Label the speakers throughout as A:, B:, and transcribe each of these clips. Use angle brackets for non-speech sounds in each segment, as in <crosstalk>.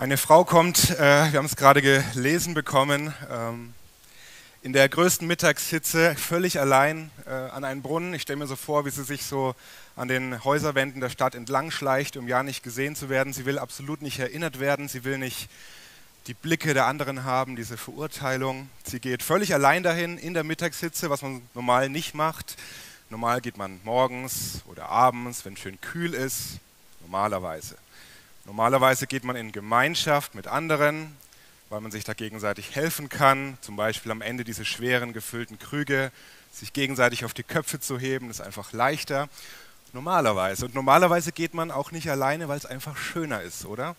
A: Eine Frau kommt, äh, wir haben es gerade gelesen bekommen, ähm, in der größten Mittagshitze völlig allein äh, an einen Brunnen. Ich stelle mir so vor, wie sie sich so an den Häuserwänden der Stadt entlang schleicht, um ja nicht gesehen zu werden. Sie will absolut nicht erinnert werden, sie will nicht die Blicke der anderen haben, diese Verurteilung. Sie geht völlig allein dahin in der Mittagshitze, was man normal nicht macht. Normal geht man morgens oder abends, wenn schön kühl ist, normalerweise. Normalerweise geht man in Gemeinschaft mit anderen, weil man sich da gegenseitig helfen kann. Zum Beispiel am Ende diese schweren gefüllten Krüge, sich gegenseitig auf die Köpfe zu heben, ist einfach leichter. Normalerweise. Und normalerweise geht man auch nicht alleine, weil es einfach schöner ist, oder?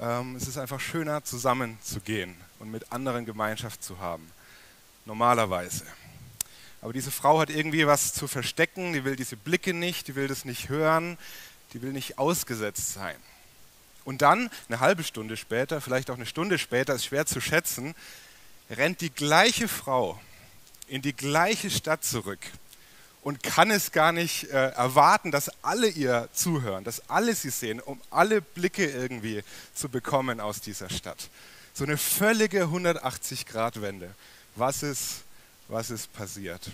A: Ähm, es ist einfach schöner, zusammen zu gehen und mit anderen Gemeinschaft zu haben. Normalerweise. Aber diese Frau hat irgendwie was zu verstecken, die will diese Blicke nicht, die will das nicht hören, die will nicht ausgesetzt sein. Und dann, eine halbe Stunde später, vielleicht auch eine Stunde später, ist schwer zu schätzen, rennt die gleiche Frau in die gleiche Stadt zurück und kann es gar nicht äh, erwarten, dass alle ihr zuhören, dass alle sie sehen, um alle Blicke irgendwie zu bekommen aus dieser Stadt. So eine völlige 180-Grad-Wende. Was ist, was ist passiert?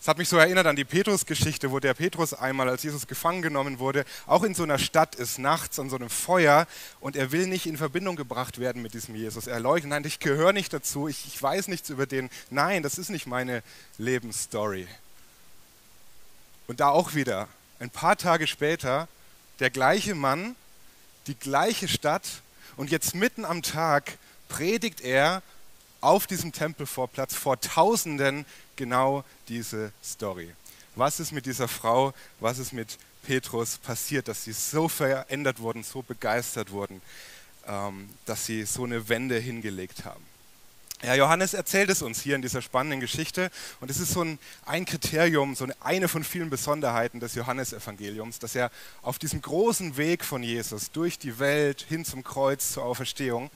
A: Es hat mich so erinnert an die Petrus-Geschichte, wo der Petrus einmal, als Jesus gefangen genommen wurde, auch in so einer Stadt ist, nachts an so einem Feuer und er will nicht in Verbindung gebracht werden mit diesem Jesus. Er leugnet, nein, ich gehöre nicht dazu, ich, ich weiß nichts über den. Nein, das ist nicht meine Lebensstory. Und da auch wieder, ein paar Tage später, der gleiche Mann, die gleiche Stadt und jetzt mitten am Tag predigt er auf diesem Tempelvorplatz vor Tausenden genau diese Story. Was ist mit dieser Frau, was ist mit Petrus passiert, dass sie so verändert wurden, so begeistert wurden, ähm, dass sie so eine Wende hingelegt haben? Ja, Johannes erzählt es uns hier in dieser spannenden Geschichte und es ist so ein, ein Kriterium, so eine, eine von vielen Besonderheiten des Johannesevangeliums, dass er auf diesem großen Weg von Jesus durch die Welt hin zum Kreuz zur Auferstehung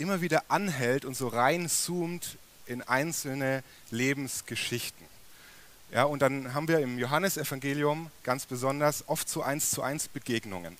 A: immer wieder anhält und so reinzoomt in einzelne Lebensgeschichten. Ja, und dann haben wir im Johannesevangelium ganz besonders oft so eins zu eins Begegnungen,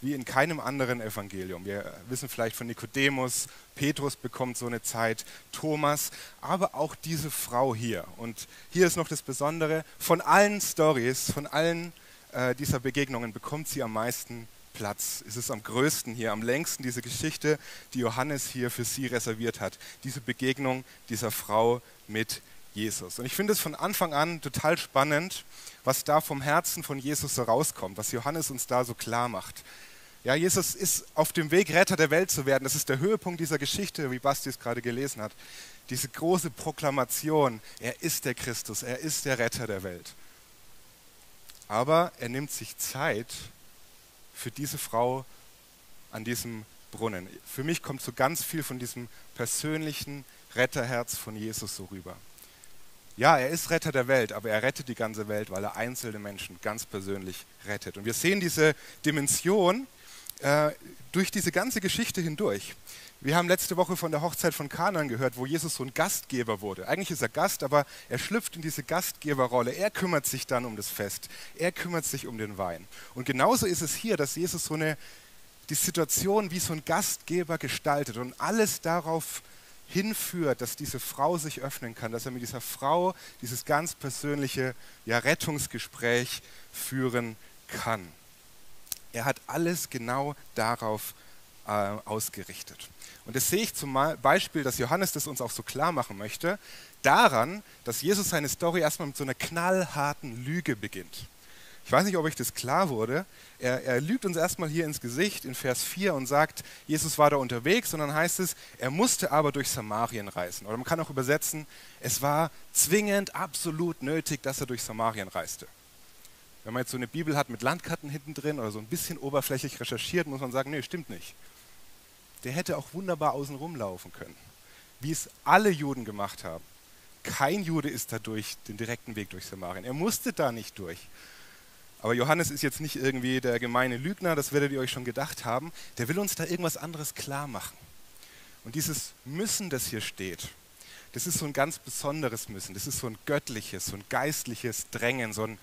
A: wie in keinem anderen Evangelium. Wir wissen vielleicht von Nikodemus, Petrus bekommt so eine Zeit, Thomas, aber auch diese Frau hier. Und hier ist noch das Besondere, von allen Stories, von allen äh, dieser Begegnungen bekommt sie am meisten Platz. Es ist am größten hier, am längsten diese Geschichte, die Johannes hier für sie reserviert hat. Diese Begegnung dieser Frau mit Jesus. Und ich finde es von Anfang an total spannend, was da vom Herzen von Jesus so rauskommt, was Johannes uns da so klar macht. Ja, Jesus ist auf dem Weg, Retter der Welt zu werden. Das ist der Höhepunkt dieser Geschichte, wie Basti es gerade gelesen hat. Diese große Proklamation, er ist der Christus, er ist der Retter der Welt. Aber er nimmt sich Zeit, für diese Frau an diesem Brunnen. Für mich kommt so ganz viel von diesem persönlichen Retterherz von Jesus so rüber. Ja, er ist Retter der Welt, aber er rettet die ganze Welt, weil er einzelne Menschen ganz persönlich rettet. Und wir sehen diese Dimension äh, durch diese ganze Geschichte hindurch. Wir haben letzte Woche von der Hochzeit von Kanan gehört, wo Jesus so ein Gastgeber wurde. Eigentlich ist er Gast, aber er schlüpft in diese Gastgeberrolle. Er kümmert sich dann um das Fest. Er kümmert sich um den Wein. Und genauso ist es hier, dass Jesus so eine, die Situation wie so ein Gastgeber gestaltet und alles darauf hinführt, dass diese Frau sich öffnen kann, dass er mit dieser Frau dieses ganz persönliche ja, Rettungsgespräch führen kann. Er hat alles genau darauf äh, ausgerichtet. Und das sehe ich zum Beispiel, dass Johannes das uns auch so klar machen möchte, daran, dass Jesus seine Story erstmal mit so einer knallharten Lüge beginnt. Ich weiß nicht, ob euch das klar wurde. Er, er lügt uns erstmal hier ins Gesicht in Vers 4 und sagt, Jesus war da unterwegs und dann heißt es, er musste aber durch Samarien reisen. Oder man kann auch übersetzen, es war zwingend, absolut nötig, dass er durch Samarien reiste. Wenn man jetzt so eine Bibel hat mit Landkarten hinten drin oder so ein bisschen oberflächlich recherchiert, muss man sagen, nee, stimmt nicht der hätte auch wunderbar außen rumlaufen können, wie es alle Juden gemacht haben. Kein Jude ist da durch den direkten Weg durch Samarien. Er musste da nicht durch. Aber Johannes ist jetzt nicht irgendwie der gemeine Lügner, das werdet ihr euch schon gedacht haben. Der will uns da irgendwas anderes klar machen. Und dieses Müssen, das hier steht, das ist so ein ganz besonderes Müssen. Das ist so ein göttliches, so ein geistliches Drängen, so, ein,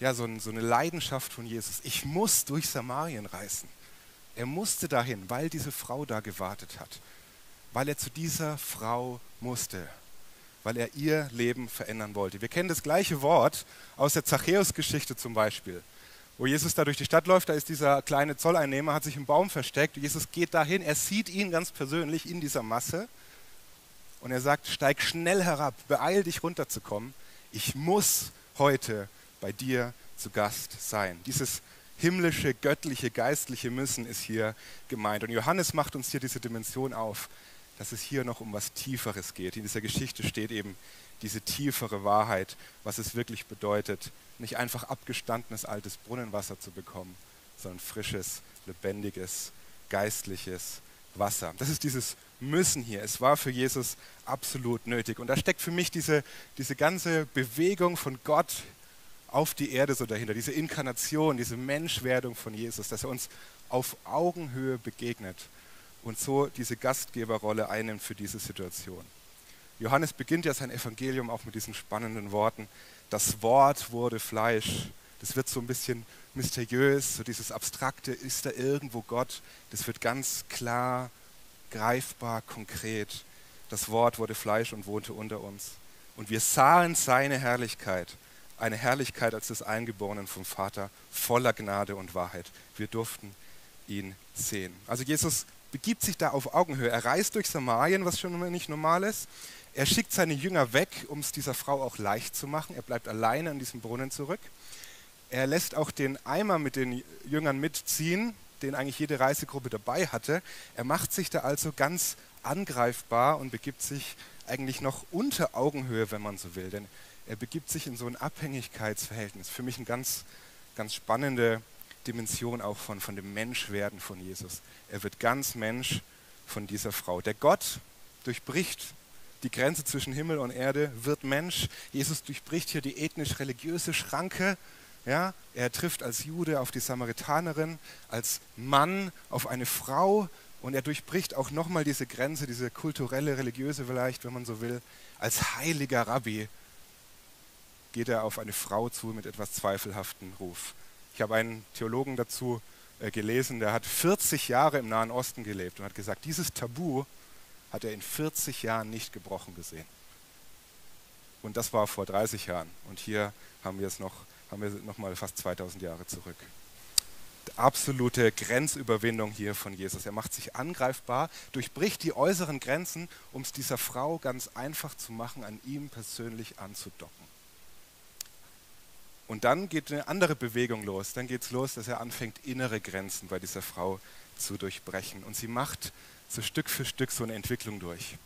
A: ja, so, ein, so eine Leidenschaft von Jesus. Ich muss durch Samarien reisen. Er musste dahin, weil diese Frau da gewartet hat. Weil er zu dieser Frau musste. Weil er ihr Leben verändern wollte. Wir kennen das gleiche Wort aus der Zachäus-Geschichte zum Beispiel. Wo Jesus da durch die Stadt läuft, da ist dieser kleine Zolleinnehmer, hat sich im Baum versteckt. Jesus geht dahin, er sieht ihn ganz persönlich in dieser Masse. Und er sagt, steig schnell herab, beeil dich runterzukommen. Ich muss heute bei dir zu Gast sein. Dieses himmlische, göttliche, geistliche Müssen ist hier gemeint. Und Johannes macht uns hier diese Dimension auf, dass es hier noch um was Tieferes geht. In dieser Geschichte steht eben diese tiefere Wahrheit, was es wirklich bedeutet, nicht einfach abgestandenes altes Brunnenwasser zu bekommen, sondern frisches, lebendiges, geistliches Wasser. Das ist dieses Müssen hier. Es war für Jesus absolut nötig. Und da steckt für mich diese, diese ganze Bewegung von Gott auf die Erde so dahinter, diese Inkarnation, diese Menschwerdung von Jesus, dass er uns auf Augenhöhe begegnet und so diese Gastgeberrolle einnimmt für diese Situation. Johannes beginnt ja sein Evangelium auch mit diesen spannenden Worten, das Wort wurde Fleisch. Das wird so ein bisschen mysteriös, so dieses Abstrakte, ist da irgendwo Gott? Das wird ganz klar, greifbar, konkret. Das Wort wurde Fleisch und wohnte unter uns. Und wir sahen seine Herrlichkeit, eine Herrlichkeit als des Eingeborenen vom Vater, voller Gnade und Wahrheit. Wir durften ihn sehen. Also Jesus begibt sich da auf Augenhöhe. Er reist durch Samarien, was schon nicht normal ist. Er schickt seine Jünger weg, um es dieser Frau auch leicht zu machen. Er bleibt alleine an diesem Brunnen zurück. Er lässt auch den Eimer mit den Jüngern mitziehen, den eigentlich jede Reisegruppe dabei hatte. Er macht sich da also ganz angreifbar und begibt sich eigentlich noch unter Augenhöhe, wenn man so will. Denn er begibt sich in so ein Abhängigkeitsverhältnis. Für mich eine ganz, ganz spannende Dimension auch von, von dem Menschwerden von Jesus. Er wird ganz Mensch von dieser Frau. Der Gott durchbricht die Grenze zwischen Himmel und Erde, wird Mensch. Jesus durchbricht hier die ethnisch-religiöse Schranke. Ja, er trifft als Jude auf die Samaritanerin, als Mann auf eine Frau und er durchbricht auch nochmal diese Grenze, diese kulturelle, religiöse vielleicht, wenn man so will. Als heiliger Rabbi geht er auf eine Frau zu mit etwas zweifelhaften Ruf. Ich habe einen Theologen dazu äh, gelesen, der hat 40 Jahre im Nahen Osten gelebt und hat gesagt, dieses Tabu hat er in 40 Jahren nicht gebrochen gesehen. Und das war vor 30 Jahren. Und hier haben wir es noch, haben wir noch mal fast 2000 Jahre zurück. Absolute Grenzüberwindung hier von Jesus. Er macht sich angreifbar, durchbricht die äußeren Grenzen, um es dieser Frau ganz einfach zu machen, an ihm persönlich anzudocken. Und dann geht eine andere Bewegung los. Dann geht es los, dass er anfängt, innere Grenzen bei dieser Frau zu durchbrechen. Und sie macht so Stück für Stück so eine Entwicklung durch.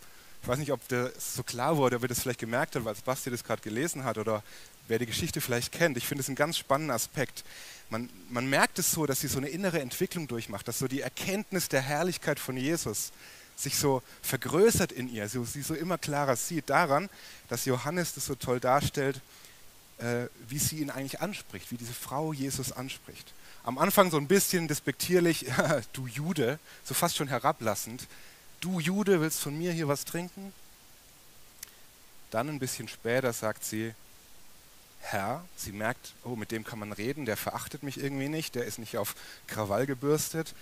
A: Ich weiß nicht, ob das so klar wurde, ob ihr das vielleicht gemerkt habt, weil Basti das gerade gelesen hat oder wer die Geschichte vielleicht kennt. Ich finde es einen ganz spannenden Aspekt. Man, man merkt es so, dass sie so eine innere Entwicklung durchmacht, dass so die Erkenntnis der Herrlichkeit von Jesus sich so vergrößert in ihr, so, sie so immer klarer sieht, daran, dass Johannes das so toll darstellt, äh, wie sie ihn eigentlich anspricht, wie diese Frau Jesus anspricht. Am Anfang so ein bisschen despektierlich, <laughs> du Jude, so fast schon herablassend, du Jude willst von mir hier was trinken? Dann ein bisschen später sagt sie, Herr, sie merkt, oh, mit dem kann man reden, der verachtet mich irgendwie nicht, der ist nicht auf Krawall gebürstet.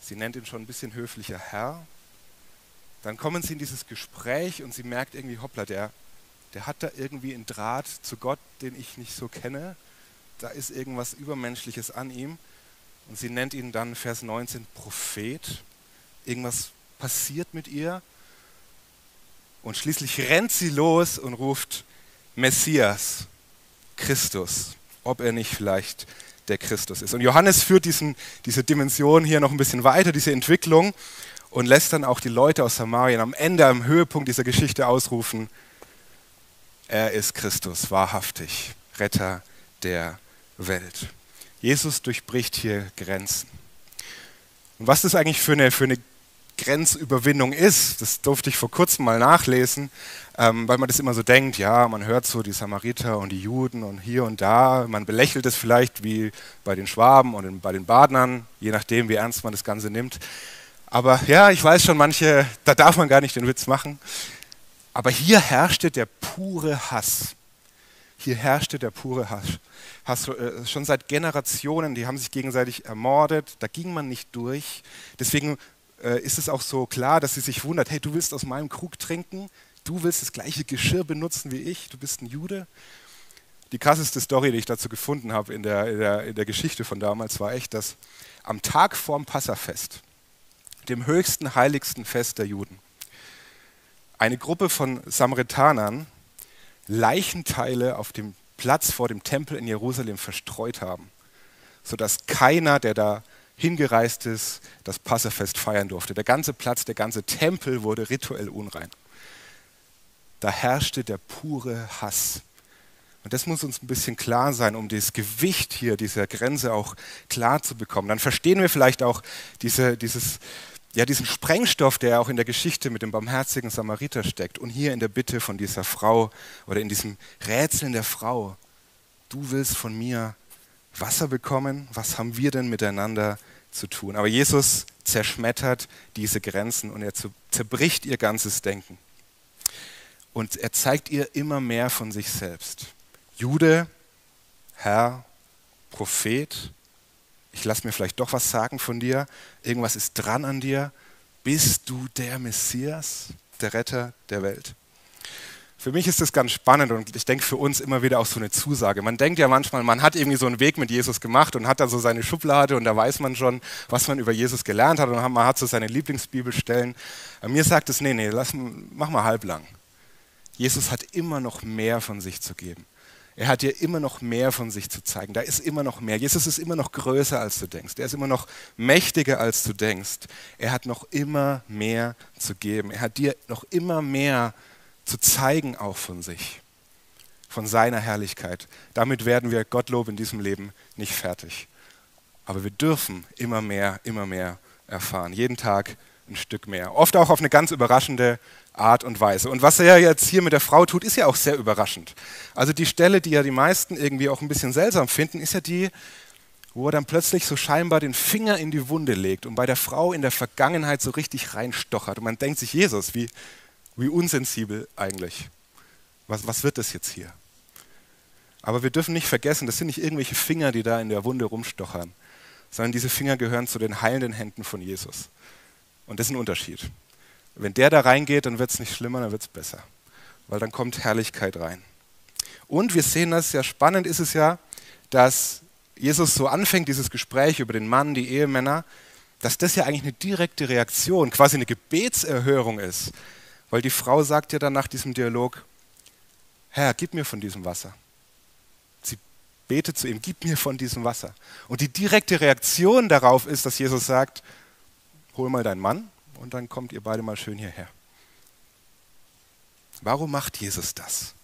A: Sie nennt ihn schon ein bisschen höflicher Herr. Dann kommen sie in dieses Gespräch und sie merkt irgendwie, hoppla, der, der hat da irgendwie einen Draht zu Gott, den ich nicht so kenne. Da ist irgendwas Übermenschliches an ihm. Und sie nennt ihn dann, Vers 19, Prophet. Irgendwas passiert mit ihr. Und schließlich rennt sie los und ruft Messias, Christus, ob er nicht vielleicht der Christus ist. Und Johannes führt diesen, diese Dimension hier noch ein bisschen weiter, diese Entwicklung, und lässt dann auch die Leute aus Samarien am Ende, am Höhepunkt dieser Geschichte ausrufen, er ist Christus, wahrhaftig, Retter der Welt. Jesus durchbricht hier Grenzen. Und was das eigentlich für eine, für eine Grenzüberwindung ist, das durfte ich vor kurzem mal nachlesen, ähm, weil man das immer so denkt, ja, man hört so die Samariter und die Juden und hier und da, man belächelt es vielleicht wie bei den Schwaben und bei den Badnern, je nachdem, wie ernst man das Ganze nimmt. Aber ja, ich weiß schon, manche, da darf man gar nicht den Witz machen. Aber hier herrschte der pure Hass. Hier herrschte der pure Hass. Hass äh, schon seit Generationen, die haben sich gegenseitig ermordet, da ging man nicht durch. Deswegen äh, ist es auch so klar, dass sie sich wundert, hey, du willst aus meinem Krug trinken, du willst das gleiche Geschirr benutzen wie ich, du bist ein Jude. Die krasseste Story, die ich dazu gefunden habe in der, in der, in der Geschichte von damals, war echt, dass am Tag vorm Passafest, dem höchsten, heiligsten Fest der Juden, eine Gruppe von Samaritanern Leichenteile auf dem Platz vor dem Tempel in Jerusalem verstreut haben, sodass keiner, der da hingereist ist, das Passafest feiern durfte. Der ganze Platz, der ganze Tempel wurde rituell unrein. Da herrschte der pure Hass. Und das muss uns ein bisschen klar sein, um das Gewicht hier dieser Grenze auch klar zu bekommen. Dann verstehen wir vielleicht auch diese, dieses, ja, diesen Sprengstoff, der auch in der Geschichte mit dem barmherzigen Samariter steckt und hier in der Bitte von dieser Frau oder in diesem Rätseln der Frau. Du willst von mir Wasser bekommen, was haben wir denn miteinander zu tun? Aber Jesus zerschmettert diese Grenzen und er zerbricht ihr ganzes Denken. Und er zeigt ihr immer mehr von sich selbst. Jude, Herr, Prophet, ich lasse mir vielleicht doch was sagen von dir, irgendwas ist dran an dir, bist du der Messias, der Retter der Welt? Für mich ist das ganz spannend und ich denke für uns immer wieder auch so eine Zusage. Man denkt ja manchmal, man hat irgendwie so einen Weg mit Jesus gemacht und hat da so seine Schublade und da weiß man schon, was man über Jesus gelernt hat und man hat so seine Lieblingsbibelstellen. Mir sagt es, nee, nee, lass, mach mal halblang. Jesus hat immer noch mehr von sich zu geben. Er hat dir immer noch mehr von sich zu zeigen. Da ist immer noch mehr. Jesus ist immer noch größer, als du denkst. Er ist immer noch mächtiger, als du denkst. Er hat noch immer mehr zu geben. Er hat dir noch immer mehr zu zeigen, auch von sich, von seiner Herrlichkeit. Damit werden wir Gottlob in diesem Leben nicht fertig. Aber wir dürfen immer mehr, immer mehr erfahren. Jeden Tag ein Stück mehr. Oft auch auf eine ganz überraschende Art und Weise. Und was er jetzt hier mit der Frau tut, ist ja auch sehr überraschend. Also die Stelle, die ja die meisten irgendwie auch ein bisschen seltsam finden, ist ja die, wo er dann plötzlich so scheinbar den Finger in die Wunde legt und bei der Frau in der Vergangenheit so richtig reinstochert. Und man denkt sich, Jesus, wie, wie unsensibel eigentlich. Was, was wird das jetzt hier? Aber wir dürfen nicht vergessen, das sind nicht irgendwelche Finger, die da in der Wunde rumstochern, sondern diese Finger gehören zu den heilenden Händen von Jesus. Und das ist ein Unterschied. Wenn der da reingeht, dann wird es nicht schlimmer, dann wird es besser. Weil dann kommt Herrlichkeit rein. Und wir sehen das, sehr spannend ist es ja, dass Jesus so anfängt, dieses Gespräch über den Mann, die Ehemänner, dass das ja eigentlich eine direkte Reaktion, quasi eine Gebetserhörung ist. Weil die Frau sagt ja dann nach diesem Dialog, Herr, gib mir von diesem Wasser. Sie betet zu ihm, gib mir von diesem Wasser. Und die direkte Reaktion darauf ist, dass Jesus sagt, hol mal deinen Mann und dann kommt ihr beide mal schön hierher. Warum macht Jesus das?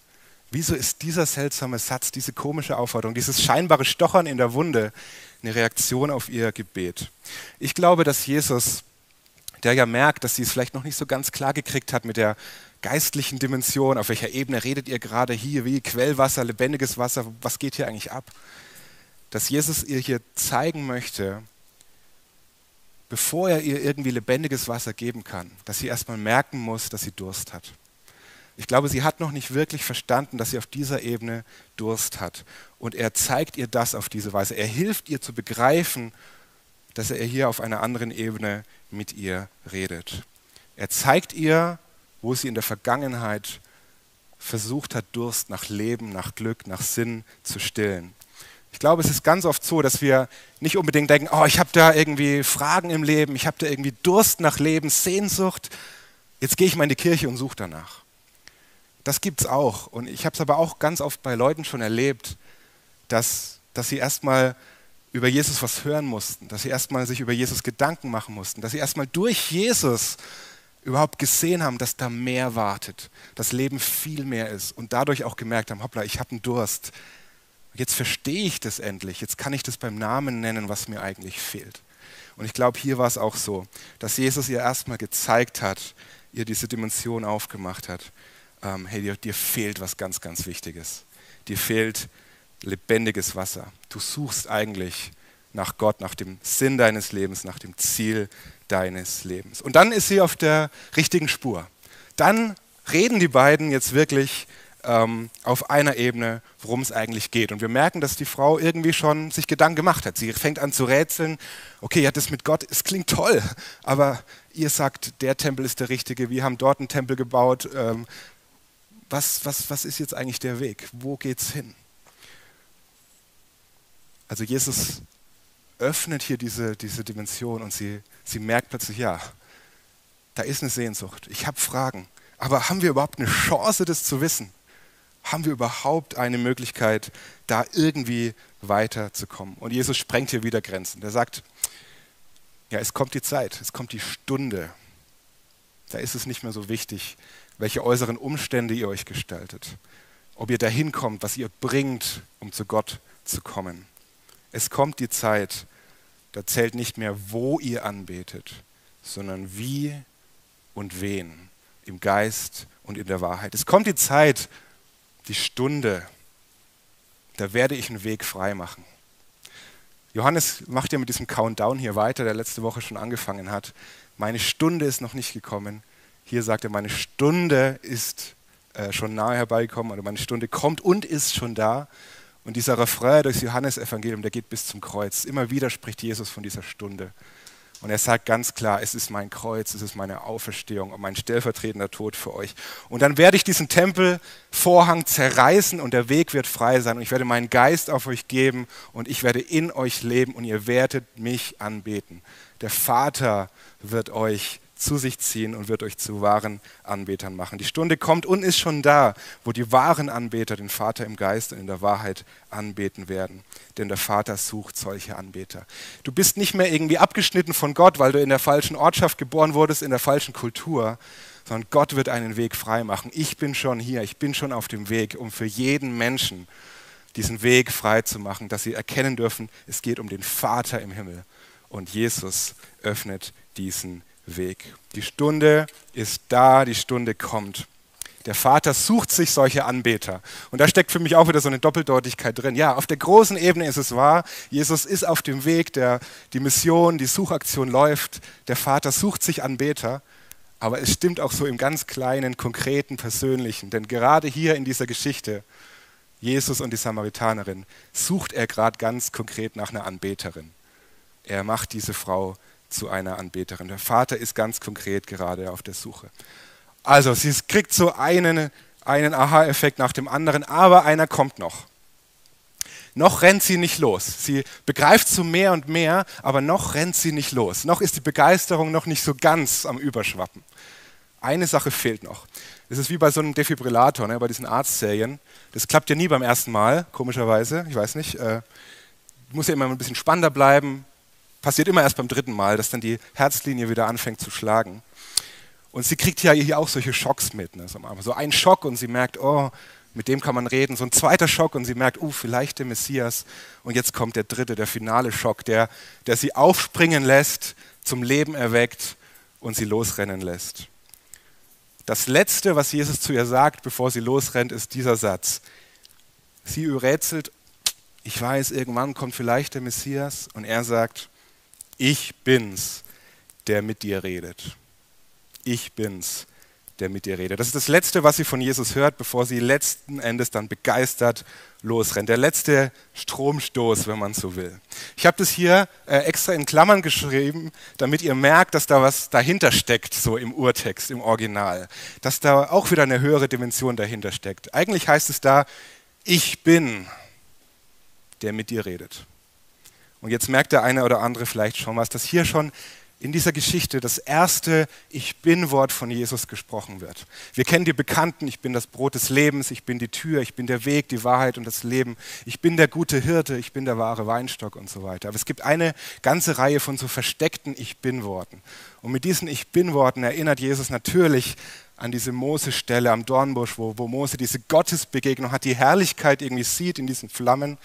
A: Wieso ist dieser seltsame Satz, diese komische Aufforderung, dieses scheinbare Stochern in der Wunde eine Reaktion auf ihr Gebet? Ich glaube, dass Jesus, der ja merkt, dass sie es vielleicht noch nicht so ganz klar gekriegt hat mit der geistlichen Dimension, auf welcher Ebene redet ihr gerade hier, wie Quellwasser, lebendiges Wasser, was geht hier eigentlich ab? Dass Jesus ihr hier zeigen möchte, bevor er ihr irgendwie lebendiges Wasser geben kann, dass sie erstmal merken muss, dass sie Durst hat. Ich glaube, sie hat noch nicht wirklich verstanden, dass sie auf dieser Ebene Durst hat. Und er zeigt ihr das auf diese Weise. Er hilft ihr zu begreifen, dass er hier auf einer anderen Ebene mit ihr redet. Er zeigt ihr, wo sie in der Vergangenheit versucht hat, Durst nach Leben, nach Glück, nach Sinn zu stillen. Ich glaube, es ist ganz oft so, dass wir nicht unbedingt denken, oh, ich habe da irgendwie Fragen im Leben, ich habe da irgendwie Durst nach Leben, Sehnsucht. Jetzt gehe ich mal in die Kirche und suche danach. Das gibt es auch. Und ich habe es aber auch ganz oft bei Leuten schon erlebt, dass, dass sie erstmal über Jesus was hören mussten, dass sie erstmal sich über Jesus Gedanken machen mussten, dass sie erstmal durch Jesus überhaupt gesehen haben, dass da mehr wartet, das Leben viel mehr ist und dadurch auch gemerkt haben, hoppla, ich habe einen Durst, Jetzt verstehe ich das endlich. Jetzt kann ich das beim Namen nennen, was mir eigentlich fehlt. Und ich glaube, hier war es auch so, dass Jesus ihr erstmal gezeigt hat, ihr diese Dimension aufgemacht hat. Ähm, hey, dir, dir fehlt was ganz, ganz Wichtiges. Dir fehlt lebendiges Wasser. Du suchst eigentlich nach Gott, nach dem Sinn deines Lebens, nach dem Ziel deines Lebens. Und dann ist sie auf der richtigen Spur. Dann reden die beiden jetzt wirklich ähm, auf einer Ebene, worum es eigentlich geht. Und wir merken, dass die Frau irgendwie schon sich Gedanken gemacht hat. Sie fängt an zu rätseln. Okay, ja, das mit Gott, es klingt toll, aber ihr sagt, der Tempel ist der richtige. Wir haben dort einen Tempel gebaut. Ähm, was, was, was ist jetzt eigentlich der Weg? Wo geht's hin? Also Jesus öffnet hier diese, diese Dimension und sie, sie merkt plötzlich, ja, da ist eine Sehnsucht. Ich habe Fragen. Aber haben wir überhaupt eine Chance, das zu wissen? Haben wir überhaupt eine Möglichkeit, da irgendwie weiterzukommen? Und Jesus sprengt hier wieder Grenzen. Der sagt, ja, es kommt die Zeit, es kommt die Stunde. Da ist es nicht mehr so wichtig, welche äußeren Umstände ihr euch gestaltet, ob ihr dahin kommt, was ihr bringt, um zu Gott zu kommen. Es kommt die Zeit, da zählt nicht mehr, wo ihr anbetet, sondern wie und wen, im Geist und in der Wahrheit. Es kommt die Zeit, die Stunde, da werde ich einen Weg frei machen. Johannes macht ja mit diesem Countdown hier weiter, der letzte Woche schon angefangen hat. Meine Stunde ist noch nicht gekommen. Hier sagt er, meine Stunde ist äh, schon nahe herbeigekommen oder meine Stunde kommt und ist schon da. Und dieser Refrain durchs Johannesevangelium, der geht bis zum Kreuz. Immer wieder spricht Jesus von dieser Stunde. Und er sagt ganz klar, es ist mein Kreuz, es ist meine Auferstehung und mein stellvertretender Tod für euch. Und dann werde ich diesen Tempelvorhang zerreißen und der Weg wird frei sein. Und ich werde meinen Geist auf euch geben und ich werde in euch leben und ihr werdet mich anbeten. Der Vater wird euch zu sich ziehen und wird euch zu wahren Anbetern machen. Die Stunde kommt und ist schon da, wo die wahren Anbeter den Vater im Geist und in der Wahrheit anbeten werden. Denn der Vater sucht solche Anbeter. Du bist nicht mehr irgendwie abgeschnitten von Gott, weil du in der falschen Ortschaft geboren wurdest, in der falschen Kultur, sondern Gott wird einen Weg frei machen. Ich bin schon hier, ich bin schon auf dem Weg, um für jeden Menschen diesen Weg frei zu machen, dass sie erkennen dürfen, es geht um den Vater im Himmel. Und Jesus öffnet diesen Weg. Die Stunde ist da, die Stunde kommt. Der Vater sucht sich solche Anbeter. Und da steckt für mich auch wieder so eine Doppeldeutigkeit drin. Ja, auf der großen Ebene ist es wahr, Jesus ist auf dem Weg, der, die Mission, die Suchaktion läuft. Der Vater sucht sich Anbeter. Aber es stimmt auch so im ganz kleinen, konkreten, persönlichen. Denn gerade hier in dieser Geschichte, Jesus und die Samaritanerin, sucht er gerade ganz konkret nach einer Anbeterin. Er macht diese Frau zu einer Anbeterin. Der Vater ist ganz konkret gerade auf der Suche. Also, sie kriegt so einen, einen Aha-Effekt nach dem anderen, aber einer kommt noch. Noch rennt sie nicht los. Sie begreift so mehr und mehr, aber noch rennt sie nicht los. Noch ist die Begeisterung noch nicht so ganz am Überschwappen. Eine Sache fehlt noch. Das ist wie bei so einem Defibrillator, ne, bei diesen Arztserien. Das klappt ja nie beim ersten Mal, komischerweise. Ich weiß nicht. Äh, muss ja immer ein bisschen spannender bleiben, passiert immer erst beim dritten Mal, dass dann die Herzlinie wieder anfängt zu schlagen. Und sie kriegt ja hier auch solche Schocks mit. Ne? So ein Schock und sie merkt, oh, mit dem kann man reden. So ein zweiter Schock und sie merkt, oh, vielleicht der Messias. Und jetzt kommt der dritte, der finale Schock, der, der sie aufspringen lässt, zum Leben erweckt und sie losrennen lässt. Das Letzte, was Jesus zu ihr sagt, bevor sie losrennt, ist dieser Satz. Sie rätselt, ich weiß, irgendwann kommt vielleicht der Messias. Und er sagt, ich bin's, der mit dir redet. Ich bin's, der mit dir redet. Das ist das Letzte, was sie von Jesus hört, bevor sie letzten Endes dann begeistert losrennt. Der letzte Stromstoß, wenn man so will. Ich habe das hier äh, extra in Klammern geschrieben, damit ihr merkt, dass da was dahinter steckt, so im Urtext, im Original. Dass da auch wieder eine höhere Dimension dahinter steckt. Eigentlich heißt es da, ich bin, der mit dir redet. Und jetzt merkt der eine oder andere vielleicht schon was, dass hier schon in dieser Geschichte das erste Ich bin-Wort von Jesus gesprochen wird. Wir kennen die Bekannten, ich bin das Brot des Lebens, ich bin die Tür, ich bin der Weg, die Wahrheit und das Leben, ich bin der gute Hirte, ich bin der wahre Weinstock und so weiter. Aber es gibt eine ganze Reihe von so versteckten Ich bin-Worten. Und mit diesen Ich bin-Worten erinnert Jesus natürlich an diese Mose-Stelle am Dornbusch, wo, wo Mose diese Gottesbegegnung hat, die Herrlichkeit irgendwie sieht in diesen Flammen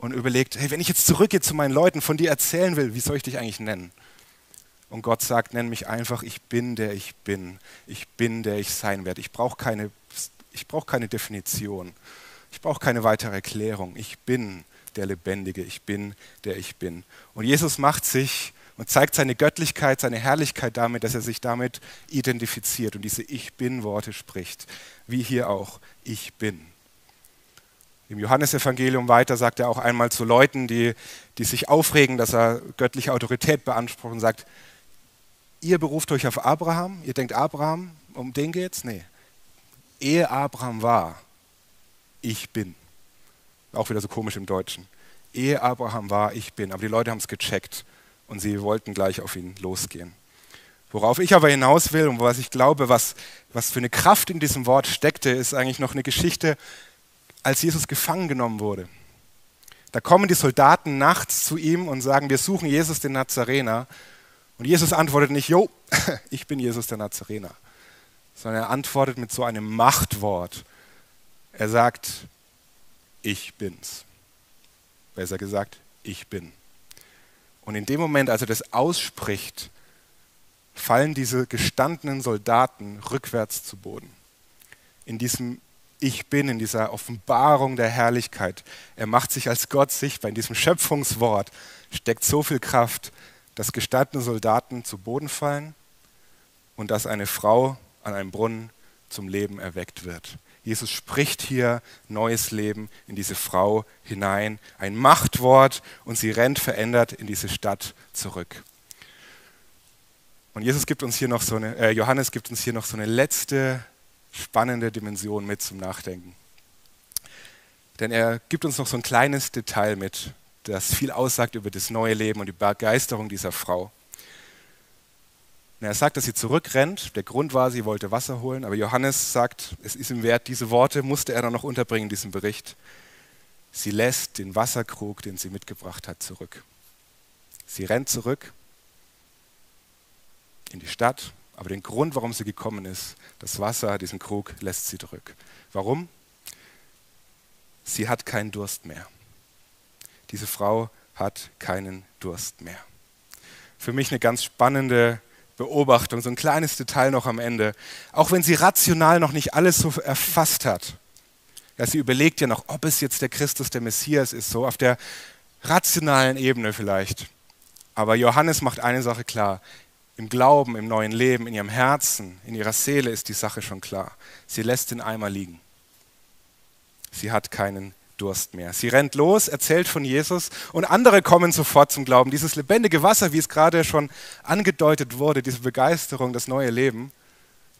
A: und überlegt, hey, wenn ich jetzt zurückgehe zu meinen Leuten, von dir erzählen will, wie soll ich dich eigentlich nennen? Und Gott sagt, nenn mich einfach, ich bin der ich bin. Ich bin der ich sein werde. Ich brauche keine, brauch keine Definition. Ich brauche keine weitere Erklärung. Ich bin der Lebendige. Ich bin der ich bin. Und Jesus macht sich und zeigt seine Göttlichkeit, seine Herrlichkeit damit, dass er sich damit identifiziert und diese Ich bin-Worte spricht, wie hier auch Ich bin. Im Johannesevangelium weiter sagt er auch einmal zu Leuten, die, die sich aufregen, dass er göttliche Autorität beansprucht und sagt, ihr beruft euch auf Abraham, ihr denkt Abraham, um den geht's? Nee. Ehe Abraham war, ich bin. Auch wieder so komisch im Deutschen. Ehe Abraham war, ich bin. Aber die Leute haben es gecheckt und sie wollten gleich auf ihn losgehen. Worauf ich aber hinaus will und was ich glaube, was, was für eine Kraft in diesem Wort steckte, ist eigentlich noch eine Geschichte, als Jesus gefangen genommen wurde. Da kommen die Soldaten nachts zu ihm und sagen, wir suchen Jesus den Nazarener. Und Jesus antwortet nicht, Jo, <laughs> ich bin Jesus der Nazarener, sondern er antwortet mit so einem Machtwort. Er sagt, ich bin's. Besser gesagt, ich bin. Und in dem Moment, als er das ausspricht, fallen diese gestandenen Soldaten rückwärts zu Boden. In diesem Ich bin, in dieser Offenbarung der Herrlichkeit. Er macht sich als Gott sichtbar. In diesem Schöpfungswort steckt so viel Kraft, dass gestandene Soldaten zu Boden fallen und dass eine Frau an einem Brunnen zum Leben erweckt wird. Jesus spricht hier neues Leben in diese Frau hinein, ein Machtwort und sie rennt verändert in diese Stadt zurück. Und Jesus gibt uns hier noch so eine, äh, Johannes gibt uns hier noch so eine letzte spannende Dimension mit zum Nachdenken. Denn er gibt uns noch so ein kleines Detail mit, das viel aussagt über das neue Leben und die Begeisterung dieser Frau. Er sagt, dass sie zurückrennt. Der Grund war, sie wollte Wasser holen. Aber Johannes sagt, es ist ihm wert, diese Worte musste er dann noch unterbringen in diesem Bericht. Sie lässt den Wasserkrug, den sie mitgebracht hat, zurück. Sie rennt zurück in die Stadt. Aber den Grund, warum sie gekommen ist, das Wasser, diesen Krug, lässt sie zurück. Warum? Sie hat keinen Durst mehr. Diese Frau hat keinen Durst mehr. Für mich eine ganz spannende Beobachtung, so ein kleines Detail noch am Ende. Auch wenn sie rational noch nicht alles so erfasst hat. Ja, sie überlegt ja noch, ob es jetzt der Christus, der Messias ist, so auf der rationalen Ebene vielleicht. Aber Johannes macht eine Sache klar. Im Glauben, im neuen Leben, in ihrem Herzen, in ihrer Seele ist die Sache schon klar. Sie lässt den Eimer liegen. Sie hat keinen Durst mehr. Sie rennt los, erzählt von Jesus und andere kommen sofort zum Glauben. Dieses lebendige Wasser, wie es gerade schon angedeutet wurde, diese Begeisterung, das neue Leben,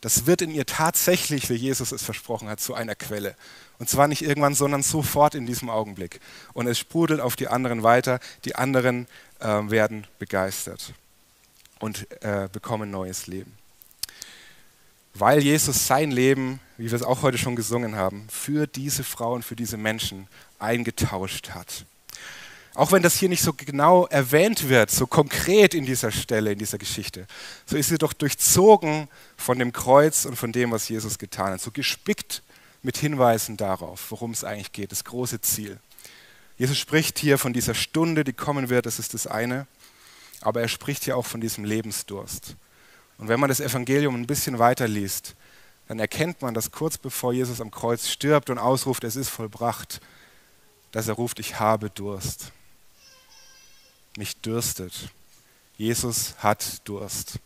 A: das wird in ihr tatsächlich, wie Jesus es versprochen hat, zu einer Quelle. Und zwar nicht irgendwann, sondern sofort in diesem Augenblick. Und es sprudelt auf die anderen weiter, die anderen äh, werden begeistert und äh, bekommen neues Leben weil Jesus sein Leben, wie wir es auch heute schon gesungen haben, für diese Frauen, für diese Menschen eingetauscht hat. Auch wenn das hier nicht so genau erwähnt wird, so konkret in dieser Stelle, in dieser Geschichte, so ist sie doch durchzogen von dem Kreuz und von dem, was Jesus getan hat, so gespickt mit Hinweisen darauf, worum es eigentlich geht, das große Ziel. Jesus spricht hier von dieser Stunde, die kommen wird, das ist das eine, aber er spricht hier auch von diesem Lebensdurst. Und wenn man das Evangelium ein bisschen weiter liest, dann erkennt man, dass kurz bevor Jesus am Kreuz stirbt und ausruft, es ist vollbracht, dass er ruft, ich habe Durst. Mich dürstet. Jesus hat Durst.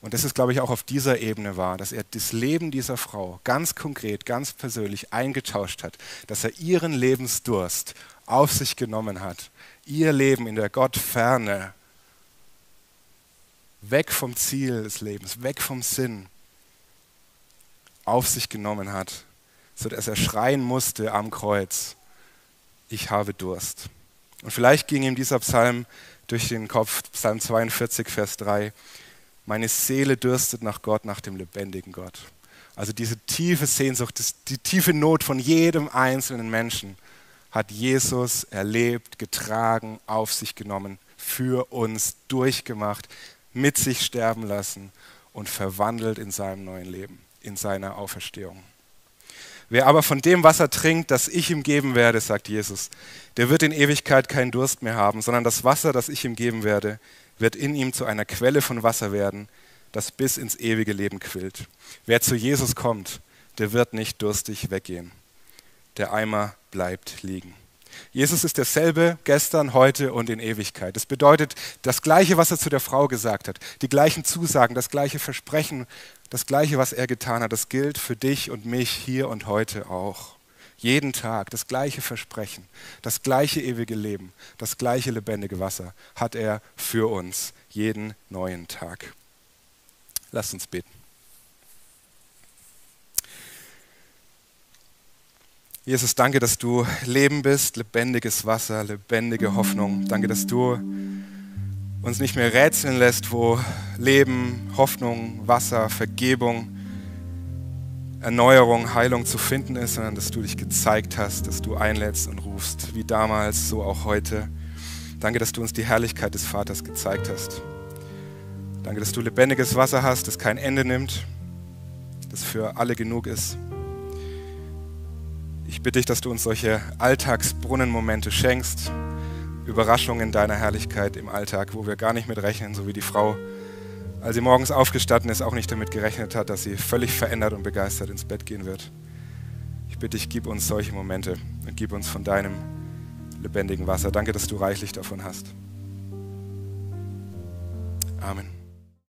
A: Und das ist, glaube ich, auch auf dieser Ebene wahr, dass er das Leben dieser Frau ganz konkret, ganz persönlich eingetauscht hat, dass er ihren Lebensdurst auf sich genommen hat, ihr Leben in der Gottferne weg vom Ziel des Lebens, weg vom Sinn, auf sich genommen hat, sodass er schreien musste am Kreuz, ich habe Durst. Und vielleicht ging ihm dieser Psalm durch den Kopf, Psalm 42, Vers 3, meine Seele dürstet nach Gott, nach dem lebendigen Gott. Also diese tiefe Sehnsucht, die tiefe Not von jedem einzelnen Menschen hat Jesus erlebt, getragen, auf sich genommen, für uns durchgemacht, mit sich sterben lassen und verwandelt in seinem neuen Leben, in seiner Auferstehung. Wer aber von dem Wasser trinkt, das ich ihm geben werde, sagt Jesus, der wird in Ewigkeit keinen Durst mehr haben, sondern das Wasser, das ich ihm geben werde, wird in ihm zu einer Quelle von Wasser werden, das bis ins ewige Leben quillt. Wer zu Jesus kommt, der wird nicht durstig weggehen. Der Eimer bleibt liegen. Jesus ist derselbe gestern, heute und in Ewigkeit. Das bedeutet das Gleiche, was er zu der Frau gesagt hat, die gleichen Zusagen, das gleiche Versprechen, das Gleiche, was er getan hat, das gilt für dich und mich hier und heute auch. Jeden Tag das gleiche Versprechen, das gleiche ewige Leben, das gleiche lebendige Wasser hat er für uns jeden neuen Tag. Lasst uns beten. Jesus, danke, dass du Leben bist, lebendiges Wasser, lebendige Hoffnung. Danke, dass du uns nicht mehr rätseln lässt, wo Leben, Hoffnung, Wasser, Vergebung, Erneuerung, Heilung zu finden ist, sondern dass du dich gezeigt hast, dass du einlädst und rufst, wie damals, so auch heute. Danke, dass du uns die Herrlichkeit des Vaters gezeigt hast. Danke, dass du lebendiges Wasser hast, das kein Ende nimmt, das für alle genug ist. Ich bitte dich, dass du uns solche Alltagsbrunnenmomente schenkst, Überraschungen deiner Herrlichkeit im Alltag, wo wir gar nicht mit rechnen, so wie die Frau, als sie morgens aufgestanden ist, auch nicht damit gerechnet hat, dass sie völlig verändert und begeistert ins Bett gehen wird. Ich bitte dich, gib uns solche Momente und gib uns von deinem lebendigen Wasser. Danke, dass du reichlich davon hast. Amen.